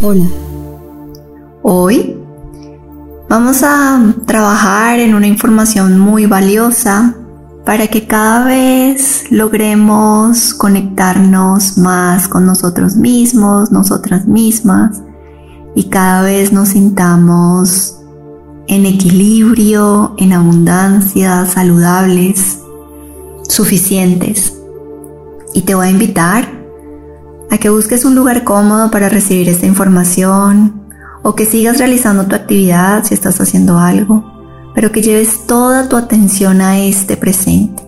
Hola. Hoy vamos a trabajar en una información muy valiosa para que cada vez logremos conectarnos más con nosotros mismos, nosotras mismas y cada vez nos sintamos en equilibrio, en abundancia, saludables, suficientes. Y te voy a invitar a que busques un lugar cómodo para recibir esta información o que sigas realizando tu actividad si estás haciendo algo, pero que lleves toda tu atención a este presente.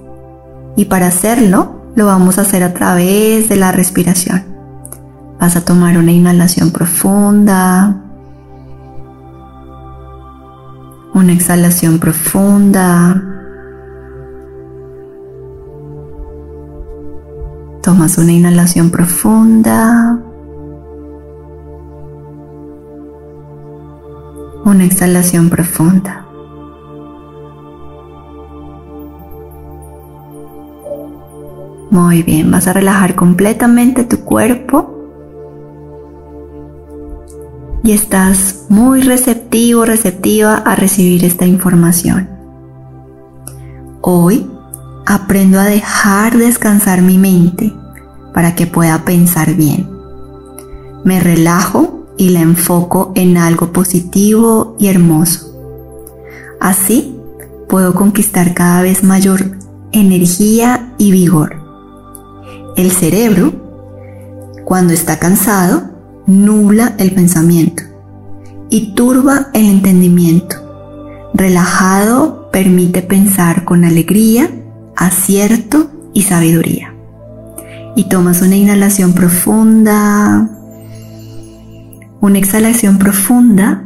Y para hacerlo, lo vamos a hacer a través de la respiración. Vas a tomar una inhalación profunda, una exhalación profunda, Tomas una inhalación profunda. Una exhalación profunda. Muy bien, vas a relajar completamente tu cuerpo y estás muy receptivo, receptiva a recibir esta información. Hoy aprendo a dejar descansar mi mente para que pueda pensar bien. Me relajo y la enfoco en algo positivo y hermoso. Así puedo conquistar cada vez mayor energía y vigor. El cerebro, cuando está cansado, nubla el pensamiento y turba el entendimiento. Relajado permite pensar con alegría acierto y sabiduría. Y tomas una inhalación profunda, una exhalación profunda.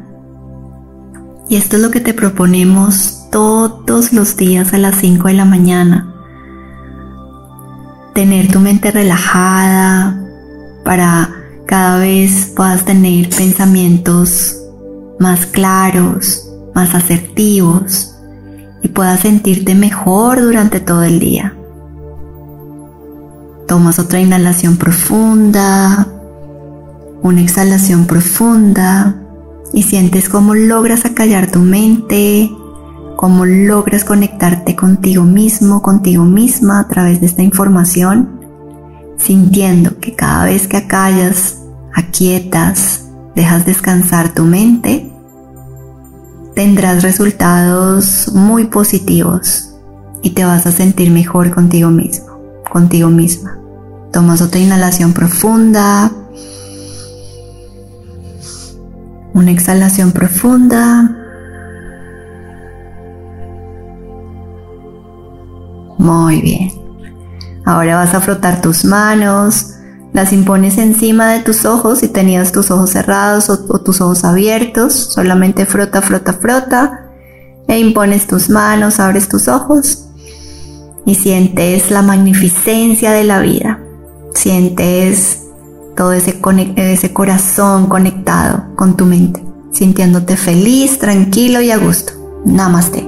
Y esto es lo que te proponemos todos los días a las 5 de la mañana. Tener tu mente relajada para cada vez puedas tener pensamientos más claros, más asertivos, y puedas sentirte mejor durante todo el día. Tomas otra inhalación profunda, una exhalación profunda y sientes cómo logras acallar tu mente, cómo logras conectarte contigo mismo, contigo misma a través de esta información, sintiendo que cada vez que acallas, aquietas, dejas descansar tu mente, tendrás resultados muy positivos y te vas a sentir mejor contigo mismo, contigo misma. Tomas otra inhalación profunda, una exhalación profunda. Muy bien. Ahora vas a frotar tus manos, las impones encima de tus ojos si tenías tus ojos cerrados o, tus ojos abiertos. Solamente frota, frota, frota. E impones tus manos, abres tus ojos y sientes la magnificencia de la vida. Sientes todo ese, ese corazón conectado con tu mente, sintiéndote feliz, tranquilo y a gusto. Namaste.